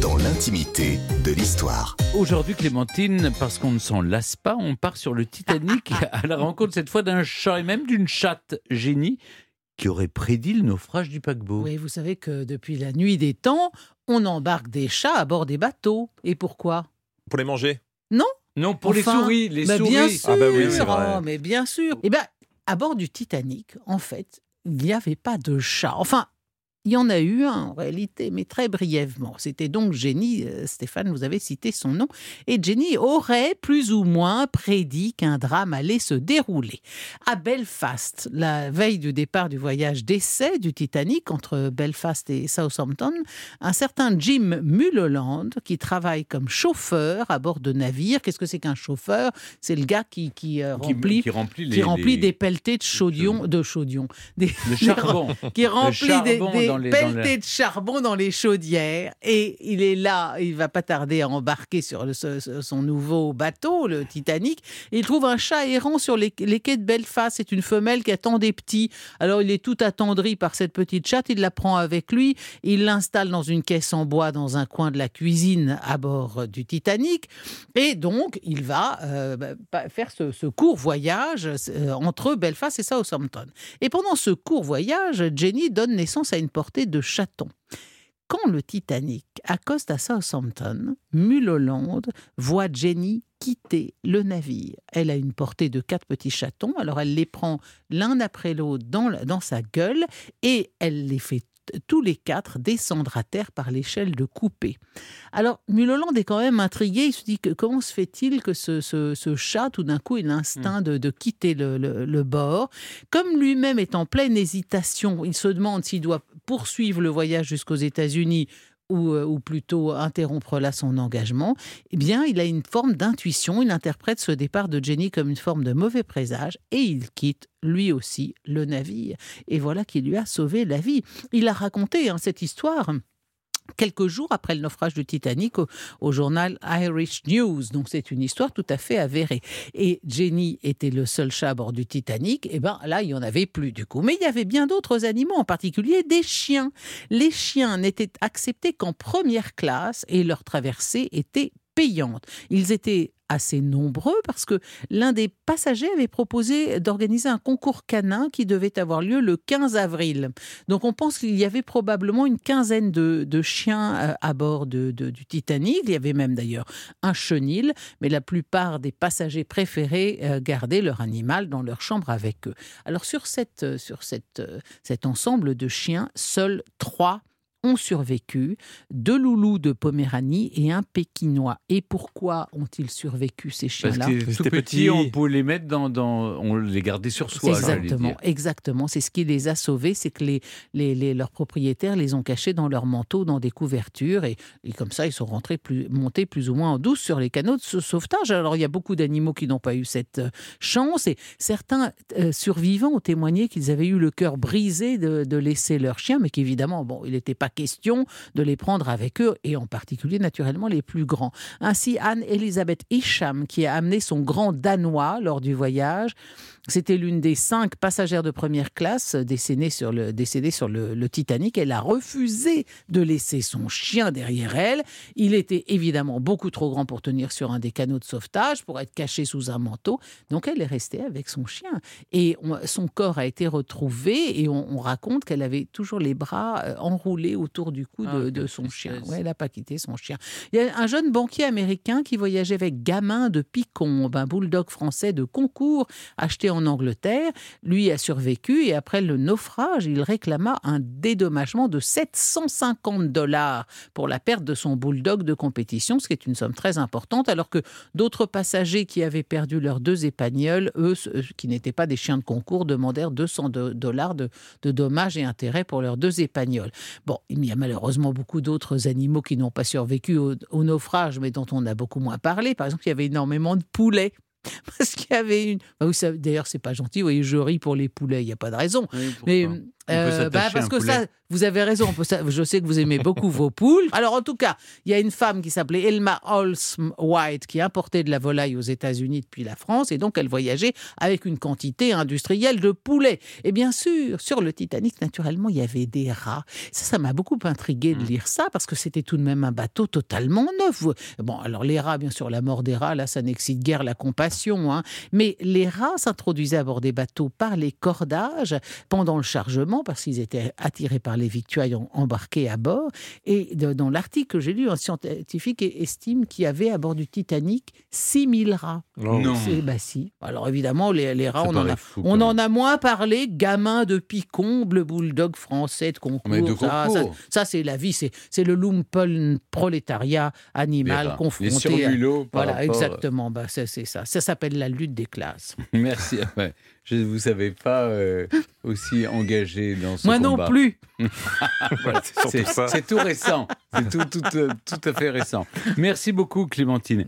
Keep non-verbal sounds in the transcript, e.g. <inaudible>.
Dans l'intimité de l'histoire. Aujourd'hui, Clémentine, parce qu'on ne s'en lasse pas, on part sur le Titanic <laughs> à la rencontre cette fois d'un chat et même d'une chatte génie qui aurait prédit le naufrage du paquebot. Oui, vous savez que depuis la nuit des temps, on embarque des chats à bord des bateaux. Et pourquoi? Pour les manger? Non, pour les souris, les bah, souris. Bien sûr, Ah bah oui, oh, mais bien sûr. Eh bien, à bord du Titanic, en fait, il n'y avait pas de chat. Enfin, il y en a eu un en réalité, mais très brièvement. C'était donc Jenny, euh, Stéphane, vous avez cité son nom, et Jenny aurait plus ou moins prédit qu'un drame allait se dérouler. À Belfast, la veille du départ du voyage d'essai du Titanic entre Belfast et Southampton, un certain Jim Mulholland, qui travaille comme chauffeur à bord de navires. Qu'est-ce que c'est qu'un chauffeur? C'est le gars qui, qui, euh, Qui- remplit, qui remplit, les, qui remplit les- des pelletés de chaudion, de chaudion, des, charbon. <laughs> qui remplit des, des dans les- dans pelletés de charbon dans les chaudières. Et il est là, il va pas tarder à embarquer sur le- son nouveau bateau, le Titanic. Il trouve un chat errant sur les, les quais de Belfast. C'est une femelle qui attend des petits. Alors il est tout attendri par cette petite chatte. Il la prend avec lui. Il l'installe dans une caisse en bois dans un coin de la cuisine à bord du Titanic. Et donc, il va euh, bah, faire ce, ce court voyage euh, entre Belfast et Southampton. Et pendant ce court voyage, Jenny donne naissance à une portée de chatons. Quand le Titanic accoste à Southampton, Mulholland voit Jenny quitter le navire. Elle a une portée de quatre petits chatons, alors elle les prend l'un après l'autre dans, dans sa gueule et elle les fait tous les quatre descendre à terre par l'échelle de coupée. Alors, Mulholland est quand même intrigué. Il se dit que comment se fait-il que ce, ce- ce chat, tout d'un coup, ait l'instinct de, de quitter le, le- le bord? Comme lui-même est en pleine hésitation, il se demande s'il doit poursuivre le voyage jusqu'aux États-Unis ou, euh, ou plutôt interrompre là son engagement, eh bien, il a une forme d'intuition. Il interprète ce départ de Jenny comme une forme de mauvais présage et il quitte lui aussi le navire. Et voilà qui lui a sauvé la vie. Il a raconté hein, cette histoire quelques jours après le naufrage du Titanic au, journal Irish News. Donc c'est une histoire tout à fait avérée. Et Jenny était le seul chat à bord du Titanic. Et ben là, il y en avait plus du coup. Mais il y avait bien d'autres animaux, en particulier des chiens. Les chiens n'étaient acceptés qu'en première classe et leur traversée était Ils étaient assez nombreux parce que l'un des passagers avait proposé d'organiser un concours canin qui devait avoir lieu le 15 avril. Donc on pense qu'il y avait probablement une quinzaine de, chiens euh, à bord du Titanic. Il y avait même d'ailleurs un chenil, mais la plupart des passagers préféraient euh, garder leur animal dans leur chambre avec eux. Alors sur, euh, cet ensemble de chiens, seuls trois ont survécu, deux loulous de Poméranie et un pékinois. Et pourquoi ont-ils survécu ces Parce chiens-là que tout C'était petit, petit. on pouvait les mettre dans, dans- on les gardait sur soi. Exactement, dire. exactement. C'est ce qui les a sauvés, c'est que les, les, les- leurs propriétaires les ont cachés dans leurs manteaux, dans des couvertures, et, et comme ça, ils sont rentrés plus, montés plus ou moins en douce sur les canaux de ce sauvetage. Alors, il y a beaucoup d'animaux qui n'ont pas eu cette euh, chance, et certains euh, survivants ont témoigné qu'ils avaient eu le cœur brisé de, de laisser leurs chiens, mais qu'évidemment, bon, il n'était pas question de les prendre avec eux, et en particulier, naturellement, les plus grands. Ainsi, Anne-Elisabeth Isham, qui a amené son grand danois lors du voyage, c'était l'une des cinq passagères de première classe décédées sur le, Titanic. Elle a refusé de laisser son chien derrière elle. Il était évidemment beaucoup trop grand pour tenir sur un des canaux de sauvetage, pour être caché sous un manteau. Donc elle est restée avec son chien. Et on- son corps a été retrouvé et on, on raconte qu'elle avait toujours les bras euh, enroulés autour du cou Ah, de, de son chien. Ouais, elle n'a pas quitté son chien. Il y a un jeune banquier américain qui voyageait avec Gamin de Picombe, un bulldog français de concours acheté en Angleterre. Lui a survécu et après le naufrage, il réclama un dédommagement de 750 dollars pour la perte de son bulldog de compétition, ce qui est une somme très importante, alors que d'autres passagers qui avaient perdu leurs deux épagnols, eux, ceux qui n'étaient pas des chiens de concours, demandèrent 200 do- dollars de, de dommages et intérêts pour leurs deux épagnols. Bon, il y a malheureusement beaucoup d'autres animaux qui n'ont pas survécu au, au naufrage, mais dont on a beaucoup moins parlé. Par exemple, il y avait énormément de poulets. <laughs> Parce qu'il y avait une. Bah, D'ailleurs, c'est pas gentil. Vous voyez, je ris pour les poulets. Il n'y a pas de raison. Oui, Mais Euh, bah, parce que poulet. ça, vous avez raison. on peut s'a- je sais que vous aimez beaucoup vos <laughs> poules. Alors, en tout cas, il y a une femme qui s'appelait Elma Holmes White qui importait de la volaille aux États-Unis depuis la France et donc elle voyageait avec une quantité industrielle de poulets. Et bien sûr, sur le Titanic, naturellement, il y avait des rats. Ça, ça m'a beaucoup intrigué de lire ça parce que c'était tout de même un bateau totalement neuf. Bon, alors les rats, bien sûr, la mort des rats, là, ça n'excite guère la compassion. hein. Mais les rats s'introduisaient à bord des bateaux par les cordages pendant le chargement parce qu'ils étaient attirés par les victuailles embarquées à bord. Et dans l'article que j'ai lu, un scientifique estime qu'il y avait à bord du Titanic 6000 rats. Non. C'est bah si. Alors évidemment, les, les rats, Ça on en, a, fou, on quand en a moins parlé. Gamin de Picombe, le bulldog français de concours. Mais de ça, concours. ça, ça, c'est la vie, c'est le lumpen prolétariat Les animal rats. confronté. Les à- par Voilà, rapport- exactement. Bah, c'est c'est ça. Ça s'appelle la lutte des classes. <laughs> Merci. Ouais. Je ne vous savais pas euh, aussi engagé dans ce Moi non plus. <laughs> Voilà, c'est tout récent. C'est tout, tout, euh, tout à fait récent. Merci beaucoup, Clémentine.